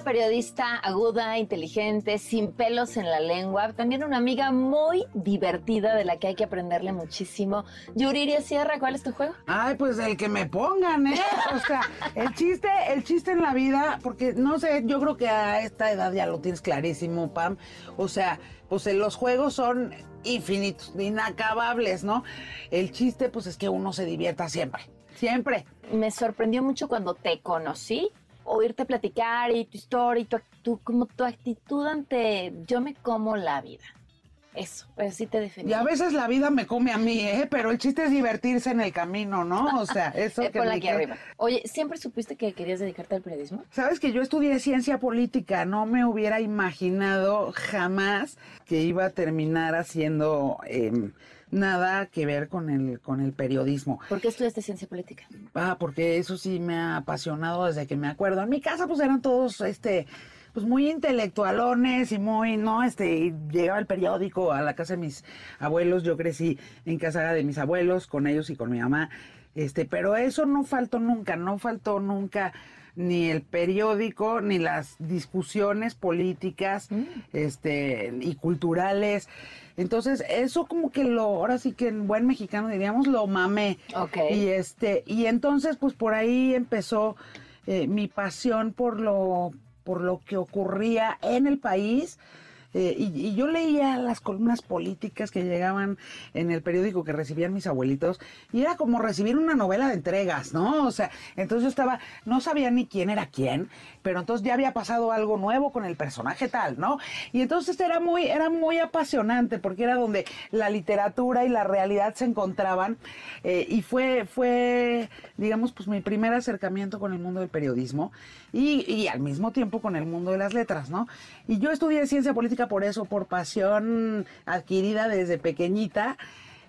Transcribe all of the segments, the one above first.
Una periodista aguda, inteligente, sin pelos en la lengua, también una amiga muy divertida de la que hay que aprenderle muchísimo. Yuriria Sierra, ¿cuál es tu juego? Ay, pues el que me pongan, ¿eh? O sea, el chiste, el chiste en la vida, porque no sé, yo creo que a esta edad ya lo tienes clarísimo, Pam. O sea, pues eh, los juegos son infinitos, inacabables, ¿no? El chiste, pues es que uno se divierta siempre, siempre. Me sorprendió mucho cuando te conocí, oírte platicar y tu historia y tu, tu- como tu actitud ante yo me como la vida. Eso, pues sí te definí. Y a veces la vida me come a mí, ¿eh? Pero el chiste es divertirse en el camino, ¿no? O sea, eso Eh, que ponla aquí quede- arriba. Oye, ¿siempre supiste que querías dedicarte al periodismo? Sabes que yo estudié ciencia política, no me hubiera imaginado jamás que iba a terminar haciendo em, nada que ver con el, con el periodismo. ¿Por qué estudiaste ciencia política? Ah, porque eso sí me ha apasionado desde que me acuerdo. En mi casa pues eran todos, este, pues muy intelectualones y muy, ¿no? Este, y llegaba el periódico a la casa de mis abuelos, yo crecí en casa de mis abuelos, con ellos y con mi mamá, este, pero eso no faltó nunca, no faltó nunca ni el periódico, ni las discusiones políticas, este, y culturales. Entonces, eso como que lo, ahora sí que en buen mexicano diríamos, lo mamé. Y este, y entonces, pues por ahí empezó eh, mi pasión por lo, por lo que ocurría en el país. Eh, y, y yo leía las columnas políticas que llegaban en el periódico que recibían mis abuelitos y era como recibir una novela de entregas, ¿no? O sea, entonces yo estaba, no sabía ni quién era quién, pero entonces ya había pasado algo nuevo con el personaje tal, ¿no? Y entonces era muy, era muy apasionante porque era donde la literatura y la realidad se encontraban eh, y fue, fue, digamos, pues mi primer acercamiento con el mundo del periodismo y, y al mismo tiempo con el mundo de las letras, ¿no? Y yo estudié ciencia política por eso, por pasión adquirida desde pequeñita.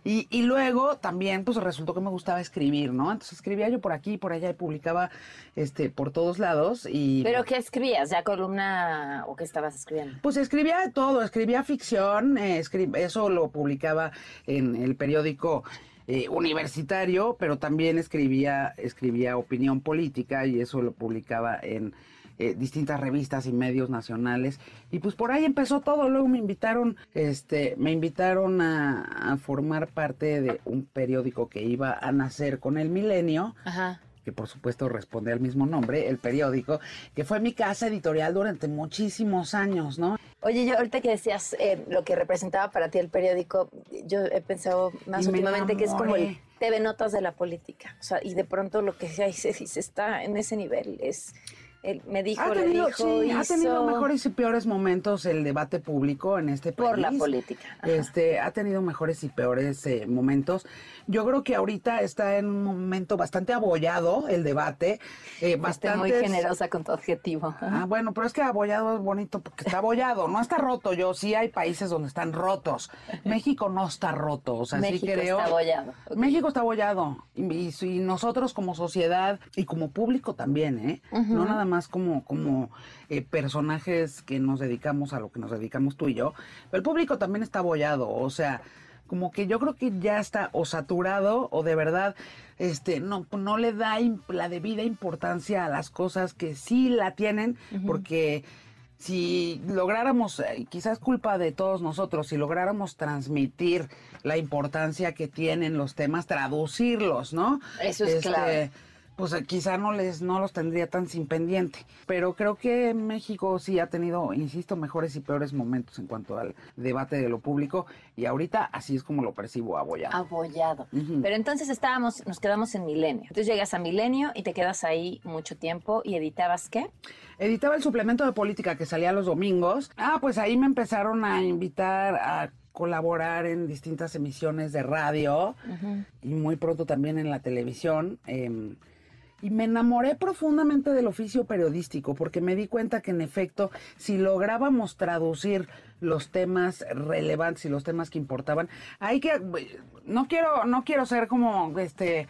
Y, y luego también, pues resultó que me gustaba escribir, ¿no? Entonces escribía yo por aquí, por allá y publicaba este, por todos lados. Y ¿Pero qué escribías? ¿Ya columna o qué estabas escribiendo? pues escribía de todo, escribía ficción, eh, eso lo publicaba en el periódico eh, universitario, pero también escribía, escribía opinión política y eso lo publicaba en eh, distintas revistas y medios nacionales. Y pues por ahí empezó todo, luego me invitaron, este, me invitaron a, a formar parte de un periódico que iba a nacer con el milenio Ajá. que por supuesto responde al mismo nombre, el periódico, que fue mi casa editorial durante muchísimos años, ¿no? Oye, yo ahorita que decías eh, lo que representaba para ti el periódico, yo he pensado más Y últimamente que es como el. TV Notas de la política. O sea, y de pronto lo que se se dice está en ese nivel. Es, él me dijo, Ha tenido, dijo, sí, ha tenido mejores y peores momentos el debate público en este país. por la política. Ajá. Este, ha tenido mejores y peores eh, momentos. Yo creo que ahorita está en un momento bastante abollado el debate. Eh, Fuiste muy generosa con tu adjetivo. Ah, bueno, pero es que abollado es bonito porque está abollado, no está roto. Yo sí hay países donde están rotos. México no está roto, o sea, México sí creo. está abollado. México está abollado y, y nosotros como sociedad y como público también, ¿eh? No nada más como como eh, personajes que nos dedicamos a lo que nos dedicamos tú y yo, pero el público también está abollado, o sea, como que yo creo que ya está o saturado o de verdad este no no le da la debida importancia a las cosas que sí la tienen porque si lográramos, eh, quizás culpa de todos nosotros, si lográramos transmitir la importancia que tienen los temas, traducirlos, ¿no? Eso es clave. Pues eh, quizá no les no los tendría tan sin pendiente. Pero creo que México sí ha tenido, insisto, mejores y peores momentos en cuanto al debate de lo público y ahorita así es como lo percibo abollado. Abollado. Pero entonces estábamos, nos quedamos en Milenio. Entonces llegas a Milenio y te quedas ahí mucho tiempo y editabas qué? Editaba el suplemento de política que salía los domingos. Ah, pues ahí me empezaron a invitar a colaborar en distintas emisiones de radio y muy pronto también en la televisión. em, y me enamoré profundamente del oficio periodístico porque me di cuenta que en efecto, si lográbamos traducir los temas relevantes y los temas que importaban, hay que no quiero no quiero ser como este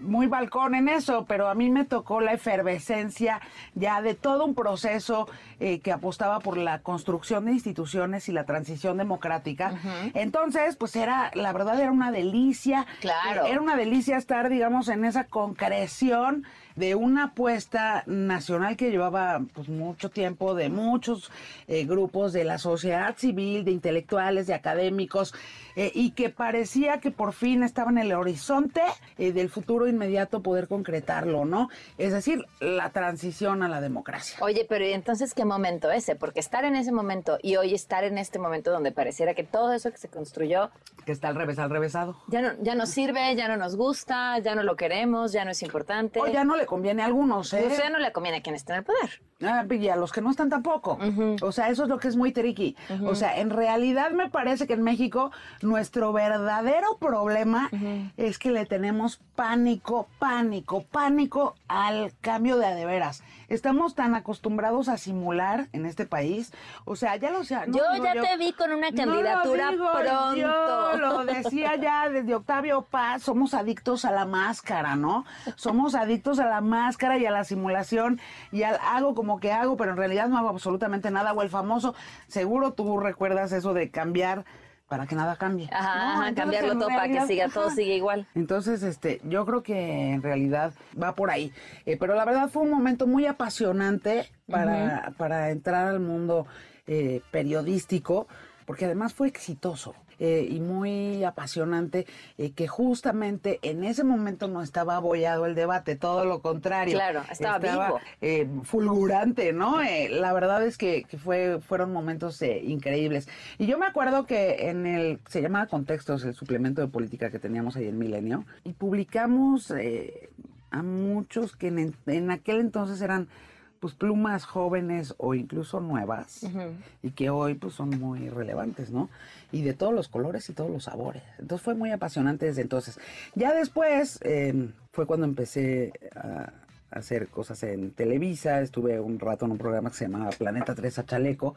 muy balcón en eso, pero a mí me tocó la efervescencia ya de todo un proceso eh, que apostaba por la construcción de instituciones y la transición democrática. Entonces, pues era, la verdad era una delicia. Claro. Eh, Era una delicia estar, digamos, en esa concreción de una apuesta nacional que llevaba pues mucho tiempo de muchos eh, grupos de la sociedad civil, de intelectuales, de académicos, eh, y que parecía que por fin estaba en el horizonte eh, del futuro inmediato poder concretarlo, ¿no? Es decir, la transición a la democracia. Oye, pero ¿y entonces qué momento ese? Porque estar en ese momento y hoy estar en este momento donde pareciera que todo eso que se construyó Que está al revés, al revésado. ya no, ya no sirve, ya no nos gusta, ya no lo queremos, ya no es importante. O ya no le conviene a algunos, ¿eh? Ya no le conviene a quien está en el poder. Ah, y a los que no están tampoco. O sea, eso es lo que es muy tricky. O sea, en realidad me parece que en México nuestro verdadero problema es que le tenemos pánico, pánico, pánico al cambio de a de veras. Estamos tan acostumbrados a simular en este país. O sea, ya lo sé. no Yo digo ya te vi con una No candidatura digo pronto. Yo lo decía ya desde Octavio Paz, somos adictos a la máscara, ¿no? Somos adictos a la máscara y a la simulación y al hago como que hago, pero en realidad no hago absolutamente nada. O el famoso, seguro tú recuerdas eso de cambiar para que nada cambie. Ajá, No, ajá, cambiarlo todo para que realidad, siga, todo ajá. sigue igual. Entonces, este, yo creo que en realidad va por ahí. Eh, pero la verdad fue un momento muy apasionante para, para entrar al mundo eh, periodístico, porque además fue exitoso. eh, y muy apasionante eh, que justamente en ese momento no estaba abollado el debate, todo lo contrario. Claro, estaba vivo. eh, fulgurante, ¿no? Eh, la verdad es que, que fue, fueron momentos increíbles. Y yo me acuerdo que en el, se llamaba Contextos, el suplemento de política que teníamos ahí en Milenio, y publicamos a muchos que en, en aquel entonces eran pues plumas jóvenes o incluso nuevas y que hoy pues son muy relevantes, ¿no? Y de todos los colores y todos los sabores. Entonces fue muy apasionante desde entonces. Ya después eh, fue cuando empecé a hacer cosas en Televisa, estuve un rato en un programa que se llamaba Planeta 3 a Chaleco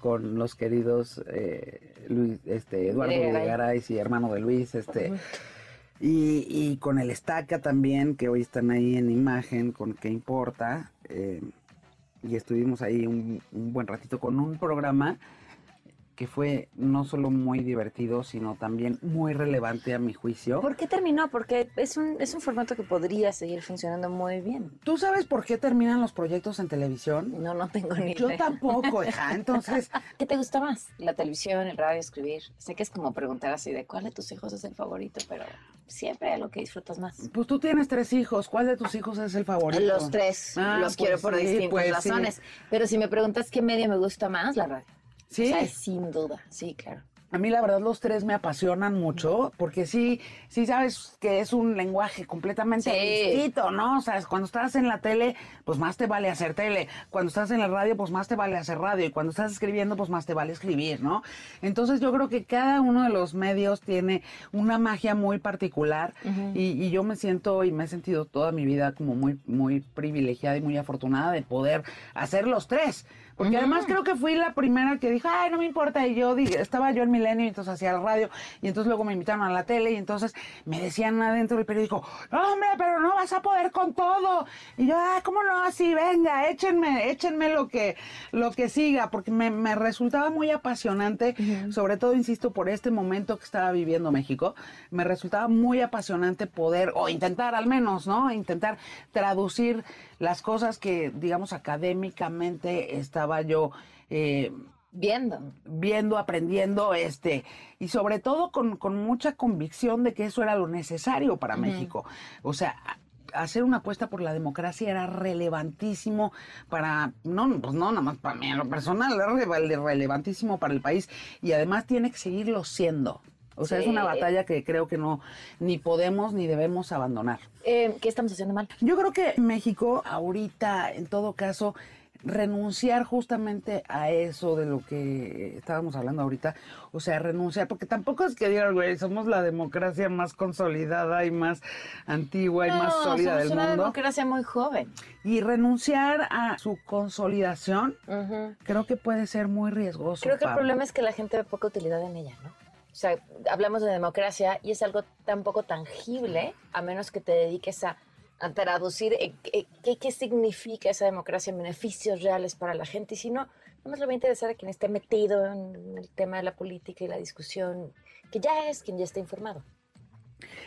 con los queridos eh, Luis, este, Eduardo Videgaray. Y hermano de Luis, este y, y con el Estaca también, que hoy están ahí en imagen, con qué importa. eh, y estuvimos ahí un, un buen ratito con un programa que fue no solo muy divertido, sino también muy relevante a mi juicio. ¿Por qué terminó? Porque es un, es un formato que podría seguir funcionando muy bien. ¿Tú sabes por qué terminan los proyectos en televisión? No, no tengo ni Yo idea. tampoco, hija. Entonces, ¿Qué te gusta más? La televisión, el radio, escribir. Sé que es como preguntar así de cuál de tus hijos es el favorito, pero siempre hay lo que disfrutas más. pues tú tienes tres hijos. ¿Cuál de tus hijos es el favorito? Los tres Ah, los pues quiero por sí, distintas pues sí. razones. Pero si me preguntas qué medio me gusta más, la radio. Sí. O sea, sin duda, sí, claro. A mí la verdad los tres me apasionan mucho porque sí, sí sabes que es un lenguaje completamente Sí. distinto, ¿no? O sea, cuando estás en la tele, pues más te vale hacer tele. Cuando estás en la radio, pues más te vale hacer radio. Y cuando estás escribiendo, pues más te vale escribir, ¿no? Entonces yo creo que cada uno de los medios tiene una magia muy particular y, y yo me siento y me he sentido toda mi vida como muy, muy privilegiada y muy afortunada de poder hacer los tres. Porque además creo que fui la primera que dijo, ay, no me importa. Y yo dije, estaba yo en Milenio, y entonces hacía la radio, y entonces luego me invitaron a la tele, y entonces me decían adentro del periódico, no, hombre, pero no vas a poder con todo. Y yo, ah, ¿cómo no? Así, venga, échenme, échenme lo que, lo que siga, porque me, me resultaba muy apasionante, sobre todo, insisto, por este momento que estaba viviendo México, me resultaba muy apasionante poder, o intentar al menos, ¿no? Intentar traducir las cosas que, digamos, académicamente estaba yo eh, Viendo. viendo, aprendiendo, este, y sobre todo con, con mucha convicción de que eso era lo necesario para México. O sea, hacer una apuesta por la democracia era relevantísimo para, no, pues no, nada más para mí, en lo personal, era rele- relevantísimo para el país y además tiene que seguirlo siendo. O sea, es una batalla que creo que no, ni podemos ni debemos abandonar. Eh, ¿Qué estamos haciendo mal? Yo creo que México ahorita, en todo caso, renunciar justamente a eso de lo que estábamos hablando ahorita, o sea, renunciar, porque tampoco es que digan, güey, somos la democracia más consolidada y más antigua y más sólida somos del una mundo, democracia muy joven. y renunciar a su consolidación, creo que puede ser muy riesgoso. Creo que el problema es que la gente ve poca utilidad en ella, ¿no? O sea, hablamos de democracia y es algo tan poco tangible, a menos que te dediques a, traducir eh, eh, qué, significa esa democracia en beneficios reales para la gente. Y si no, no más le va a interesar a quien esté metido en el tema de la política y la discusión, que ya es quien ya está informado.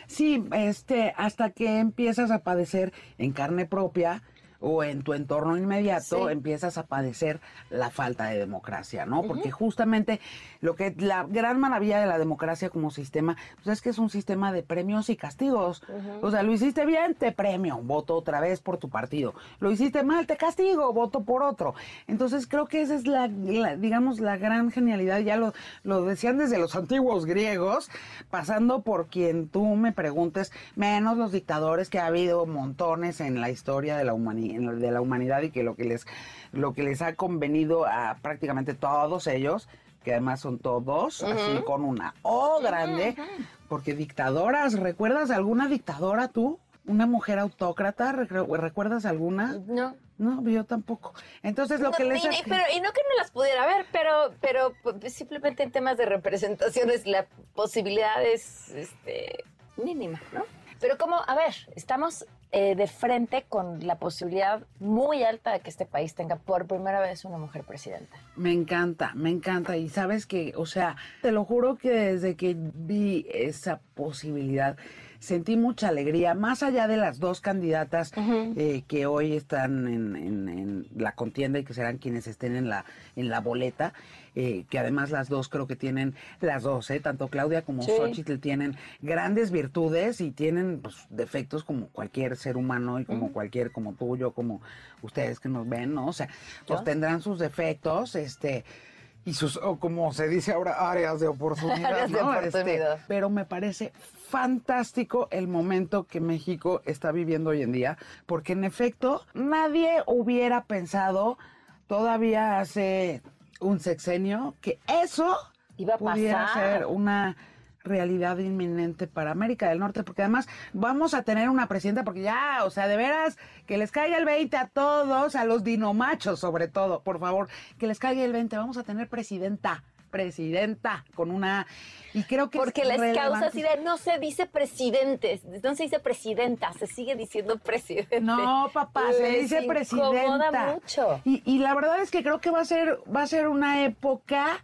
Sí, este, hasta que empiezas a padecer en carne propia o en tu entorno inmediato, Sí. empiezas a padecer la falta de democracia, ¿no? Porque justamente lo que la gran maravilla de la democracia como sistema, pues es que es un sistema de premios y castigos. O sea, lo hiciste bien, te premio, voto otra vez por tu partido. Lo hiciste mal, te castigo, voto por otro. Entonces creo que esa es la, la- digamos, la gran genialidad. Ya lo, lo decían desde los antiguos griegos, pasando por quien tú me preguntes, menos los dictadores que ha habido montones en la historia de la, humani- en la- de la humanidad y que lo que les lo que les ha convenido a prácticamente todos ellos, que además son todos, así con una O grande, porque dictadoras, ¿recuerdas alguna dictadora tú? ¿Una mujer autócrata? ¿Recu- ¿Recuerdas alguna? No. No, yo tampoco. Entonces lo que les... y, y- pero, y no que no las pudiera ver, pero, pero pues, simplemente en temas de representaciones la posibilidad es este, mínima, ¿no? Pero como, a ver, estamos eh, de frente con la posibilidad muy alta de que este país tenga por primera vez una mujer presidenta. Me encanta, me encanta. Y sabes que, o sea, te lo juro que desde que vi esa posibilidad, sentí mucha alegría, más allá de las dos candidatas eh, que hoy están en, en- en la contienda y que serán quienes estén en la, en la boleta, eh, que además las dos creo que tienen, las dos, eh, tanto Claudia como Sí. Xochitl tienen grandes virtudes y tienen pues, defectos como cualquier ser humano y como cualquier, como tú, yo, como ustedes que nos ven, ¿no? O sea, pues Yo. tendrán sus defectos, este y sus, o como se dice ahora, áreas de oportunidad. Áreas de ¿no? Este, oportunidad. pero me parece fantástico el momento que México está viviendo hoy en día, porque en efecto nadie hubiera pensado todavía hace un sexenio que eso Iba a pudiera pasar. ser una realidad inminente para América del Norte, porque además vamos a tener una presidenta, porque ya, o sea, de veras, que les caiga el 20 a todos, a los dinomachos sobre todo, por favor, que les caiga el 20, vamos a tener presidenta, presidenta, con una... Y creo que Porque les causa relevante- así de, no se dice presidente, no se dice presidenta, se sigue diciendo presidente. No, papá, se dice incomoda presidenta. mucho. Y, y la verdad es que creo que va a ser, va a ser una época,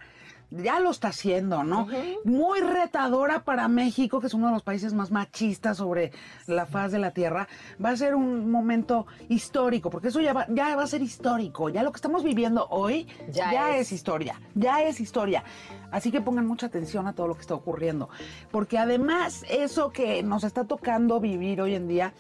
ya lo está haciendo, ¿no? Muy retadora para México, que es uno de los países más machistas sobre la faz de la tierra. Va a ser un momento histórico, porque eso ya va, ya va a ser histórico. Ya lo que estamos viviendo hoy Ya ya, es. es historia, ya es historia. Así que pongan mucha atención a todo lo que está ocurriendo, porque además eso que nos está tocando vivir hoy en día,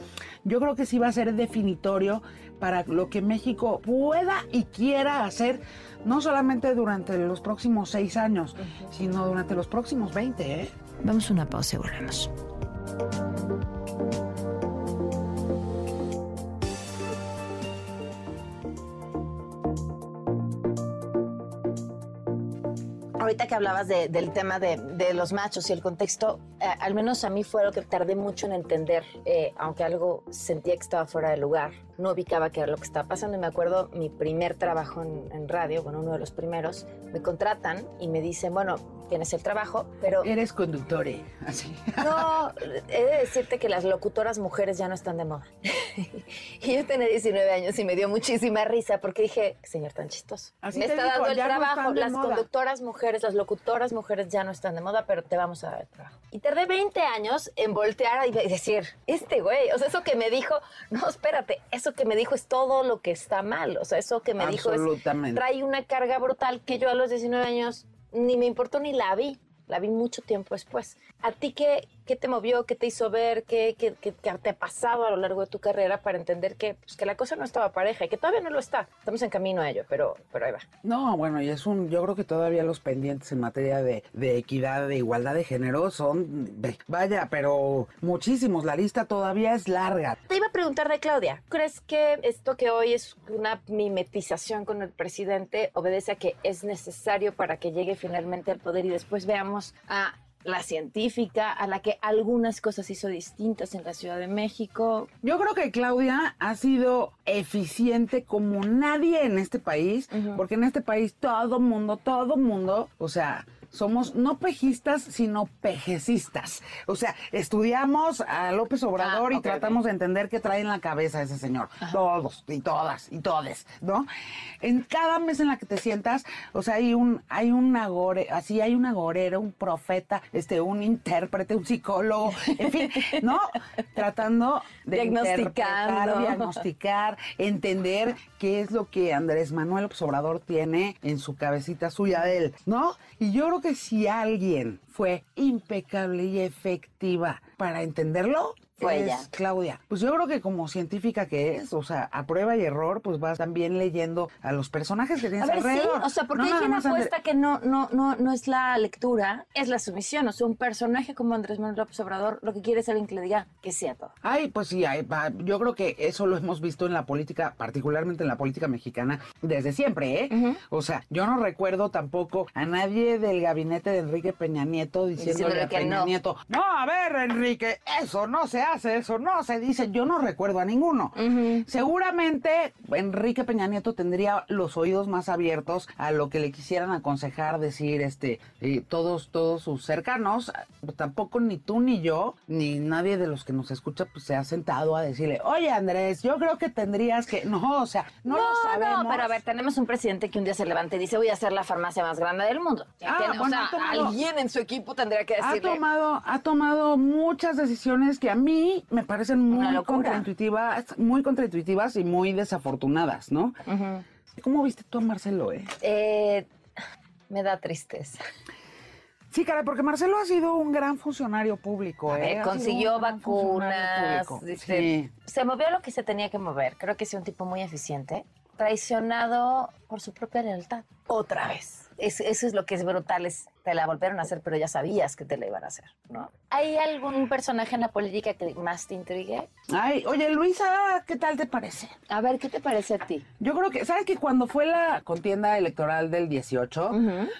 yo creo que sí va a ser definitorio para lo que México pueda y quiera hacer, no solamente durante los próximos seis años, sino durante los próximos 20, ¿eh? Vamos a una pausa y volvemos. Ahorita que hablabas de- del tema de, de los machos y el contexto, eh, al menos a mí fue lo que tardé mucho en entender, eh, aunque algo sentía que estaba fuera de lugar, no ubicaba qué era lo que estaba pasando. Y me acuerdo mi primer trabajo en, en radio, bueno, uno de los primeros, me contratan y me dicen, bueno, tienes el trabajo, pero Eres conductore, así. no, he de decirte que las locutoras mujeres ya no están de moda. y yo tenía 19 años y me dio muchísima risa porque dije, "Qué señor tan chistoso. Así me está dando el no trabajo. las moda. conductoras mujeres, las locutoras mujeres ya no están de moda, pero te vamos a dar el trabajo. Y tardé 20 años en voltear y decir, este güey, o sea, eso que me dijo, no, espérate, eso que me dijo es todo lo que está mal. O sea, eso que me dijo es, Absolutamente. trae una carga brutal que yo a los 19 años ni me importó ni la vi. La vi mucho tiempo después. ¿A ti qué, ¿Qué te movió? ¿Qué te hizo ver? ¿Qué, qué, qué- qué te ha pasado a lo largo de tu carrera para entender que, pues, que la cosa no estaba pareja y que todavía no lo está? Estamos en camino a ello, pero, pero ahí va. No, bueno, y es un, yo creo que todavía los pendientes en materia de, de equidad, de igualdad de género son, vaya, pero muchísimos, la lista todavía es larga. Te iba a preguntar de Claudia. ¿Crees que esto que hoy es una mimetización con el presidente obedece a que es necesario para que llegue finalmente al poder y después veamos a la científica, a la que algunas cosas hizo distintas en la Ciudad de México? Yo creo que Claudia ha sido eficiente como nadie en este país, porque en este país todo mundo, todo mundo, o sea, somos no pejistas, sino pejecistas. O sea, estudiamos a López Obrador Ah, y tratamos de entender qué trae en la cabeza ese señor. Todos y todas y todes, ¿no? En cada mes en la que te sientas, o sea, hay un, hay un agore, así hay un agorero, un profeta, este, un intérprete, un psicólogo, en fin, ¿no? Tratando de interpretar, diagnosticar, entender qué es lo que Andrés Manuel López Obrador tiene en su cabecita suya de él, ¿no? Y yo creo que si alguien fue impecable y efectiva para entenderlo, Fue es ella. Claudia. Pues yo creo que como científica que es, o sea, a prueba y error, pues vas también leyendo a los personajes que A tienes ver, sí, alrededor. o sea, porque No hay quien apuesta que no, no, no, no es la lectura, es la sumisión. O sea, un personaje como Andrés Manuel López Obrador lo que quiere es alguien que le diga que sea todo. Ay, pues sí, ay, yo creo que eso lo hemos visto en la política, particularmente en la política mexicana, desde siempre, ¿eh? O sea, yo no recuerdo tampoco a nadie del gabinete de Enrique Peña Nieto diciéndole Diciéndole a que Peña no. Nieto, no, a ver, Enrique, eso no se hace, eso no se dice. Yo no recuerdo a ninguno. Seguramente Enrique Peña Nieto tendría los oídos más abiertos a lo que le quisieran aconsejar, decir, este, eh, todos, todos sus cercanos. Tampoco ni tú ni yo, ni nadie de los que nos escucha, pues se ha sentado a decirle, oye Andrés, yo creo que tendrías que, no, o sea, no, lo sabemos. no, pero a ver, tenemos un presidente que un día se levanta y dice, voy a hacer la farmacia más grande del mundo. Ah, Tiene- o bueno, sea, ha tomado- alguien en su equipo tendría que ha decirle. tomado, ha tomado muchas decisiones que a mí me parecen muy contraintuitivas, muy contraintuitivas y muy desafortunadas, ¿no? ¿Cómo viste tú a Marcelo, eh? Eh, me da tristeza. Sí, caray, porque Marcelo ha sido un gran funcionario público, A ¿eh? ver, consiguió vacunas, Sí. se movió lo que se tenía que mover. Creo que es un tipo muy eficiente, traicionado por su propia lealtad. Otra vez. Es- eso es lo que es brutal, es, te la volvieron a hacer, pero ya sabías que te la iban a hacer, ¿no? ¿Hay algún personaje en la política que más te intrigue? Ay, oye, Luisa, ¿qué tal te parece? A ver, ¿qué te parece a ti? Yo creo que, ¿sabes que cuando fue la contienda electoral del 18,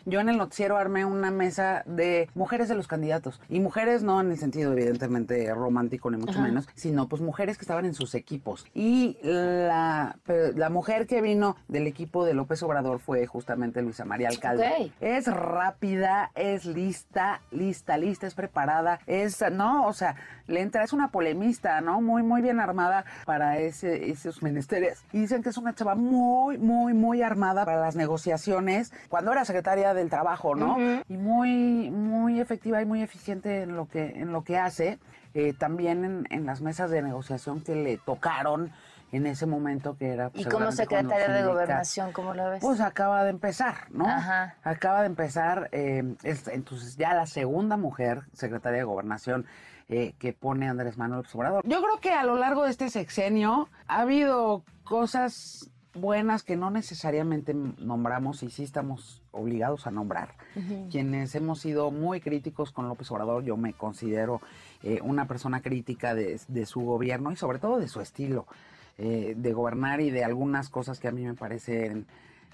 yo en el noticiero armé una mesa de mujeres de los candidatos? Y mujeres no en el sentido evidentemente romántico ni mucho menos, sino pues mujeres que estaban en sus equipos. Y la, la mujer que vino del equipo de López Obrador fue justamente Luisa María Alcalde. Ok. Es rápida, es lista, lista, lista, es preparada, es, no, o sea, le entra, es una polemista, ¿no? Muy, muy bien armada para ese, esos menesteres. Y dicen que es una chava muy, muy, muy armada para las negociaciones cuando era secretaria del trabajo, ¿no? Y muy, muy efectiva y muy eficiente en lo que, en lo que hace. Eh, también en, en las mesas de negociación que le tocaron en ese momento que era... pues, Y como secretaria de gobernación, ¿cómo lo ves? Pues acaba de empezar, ¿no? Ajá. Acaba de empezar, eh, es entonces ya la segunda mujer secretaria de gobernación eh, que pone Andrés Manuel López Obrador. Yo creo que a lo largo de este sexenio ha habido cosas buenas que no necesariamente nombramos y sí estamos obligados a nombrar. Quienes hemos sido muy críticos con López Obrador, yo me considero eh, una persona crítica de, de su gobierno y sobre todo de su estilo eh, de gobernar y de algunas cosas que a mí me parecen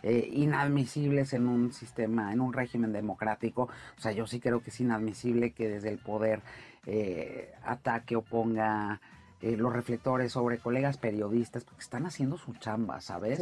eh, inadmisibles en un sistema, en un régimen democrático. O sea, yo sí creo que es inadmisible que desde el poder eh, ataque o ponga eh, los reflectores sobre colegas periodistas, porque están haciendo su chamba, ¿sabes?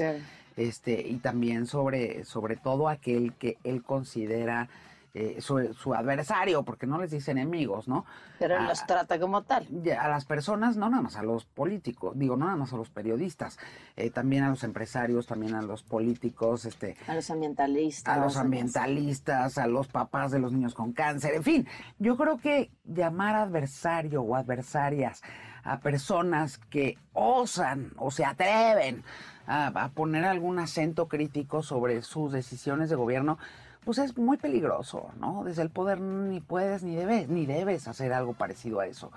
Este, y también sobre, sobre todo aquel que él considera eh, su, su adversario, porque no les dice enemigos, ¿no? Pero Ah, los trata como tal. a las personas, no nada más a los políticos, digo, no nada más a los periodistas, eh, también a los empresarios, también a los políticos, este, A los ambientalistas. a los ambientalistas, a los papás de los niños con cáncer, en fin, yo creo que llamar adversario o adversarias a personas que osan o se atreven a, a poner algún acento crítico sobre sus decisiones de gobierno, pues es muy peligroso, ¿no? Desde el poder ni puedes ni debes, ni debes hacer algo parecido a eso.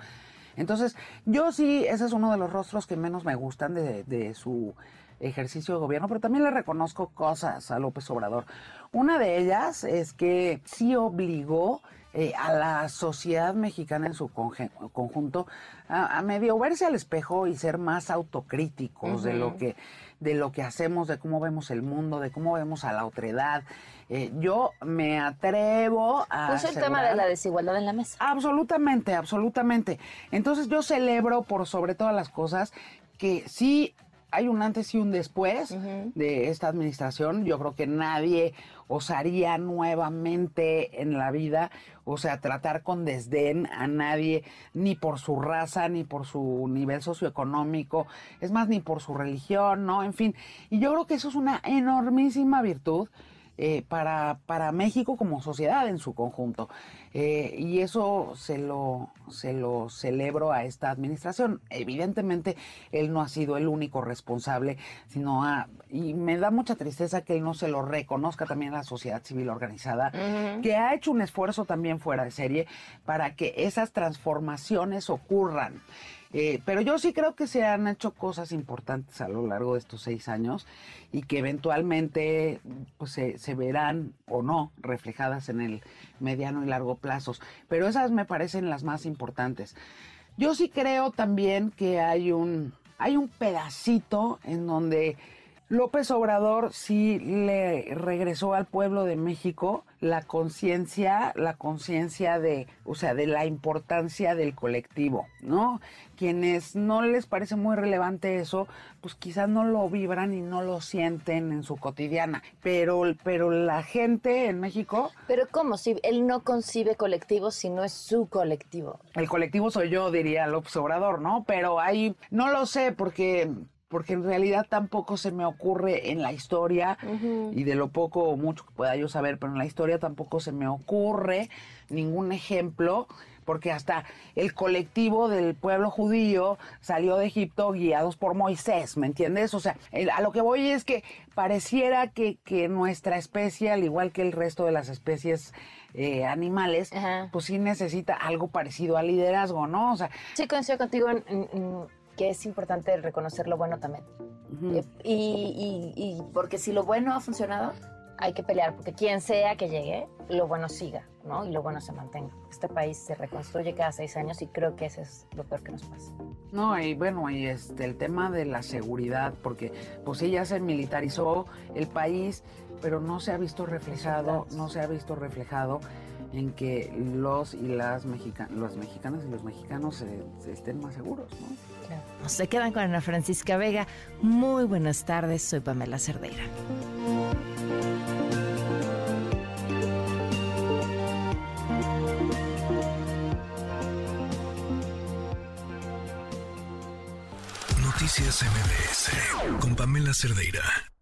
Entonces, yo sí, ese es uno de los rostros que menos me gustan de, de su ejercicio de gobierno, pero también le reconozco cosas a López Obrador. Una de ellas es que sí obligó eh, a la sociedad mexicana en su conjunto a, medio verse al espejo y ser más autocríticos de lo que de lo que hacemos, de cómo vemos el mundo, de cómo vemos a la otredad. Eh, yo me atrevo a. Puso el tema de la desigualdad en la mesa. Absolutamente, absolutamente. Entonces yo celebro por sobre todas las cosas que sí hay un antes y un después de esta administración. Yo creo que nadie osaría nuevamente en la vida, o sea, tratar con desdén a nadie, ni por su raza, ni por su nivel socioeconómico, es más, ni por su religión, ¿no? En fin, y yo creo que eso es una enormísima virtud eh, para, para México como sociedad en su conjunto. Eh, y eso se lo, se lo celebro a esta administración. Evidentemente, él no ha sido el único responsable, sino a, y me da mucha tristeza que él no se lo reconozca también a la sociedad civil organizada, que ha hecho un esfuerzo también fuera de serie para que esas transformaciones ocurran. Eh, pero yo sí creo que se han hecho cosas importantes a lo largo de estos seis años y que eventualmente pues, se, verán o no reflejadas en el mediano y largo plazos. Pero esas me parecen las más importantes. Yo sí creo también que hay un, hay un pedacito en donde López Obrador sí le regresó al pueblo de México la conciencia, la conciencia de, o sea, de la importancia del colectivo, ¿no? Quienes no les parece muy relevante eso, pues quizás no lo vibran y no lo sienten en su cotidiana, pero, pero la gente en México... Pero ¿cómo? Si él no concibe colectivo si no es su colectivo. El colectivo soy yo, diría López Obrador, ¿no? Pero ahí, no lo sé, porque porque en realidad tampoco se me ocurre en la historia, y de lo poco o mucho que pueda yo saber, pero en la historia tampoco se me ocurre ningún ejemplo, porque hasta el colectivo del pueblo judío salió de Egipto guiados por Moisés, ¿me entiendes? O sea, a lo que voy es que pareciera que, que nuestra especie, al igual que el resto de las especies eh, animales, pues sí necesita algo parecido al liderazgo, ¿no? O sea, sí coincido contigo en que es importante reconocer lo bueno también. Eh, y, porque si lo bueno ha funcionado, hay que pelear, porque quien sea que llegue, lo bueno siga, ¿no? Y lo bueno se mantenga. Este país se reconstruye cada seis años y creo que ese es lo peor que nos pasa. No, y bueno, y este, el tema de la seguridad, porque pues sí, ya se militarizó el país, pero no se ha visto reflejado, no se ha visto reflejado en que los y las mexicanas, los mexicanos y los mexicanos estén más seguros, ¿no? Se quedan con Ana Francisca Vega. Muy buenas tardes, soy Pamela Cerdeira. Noticias MBS con Pamela Cerdeira.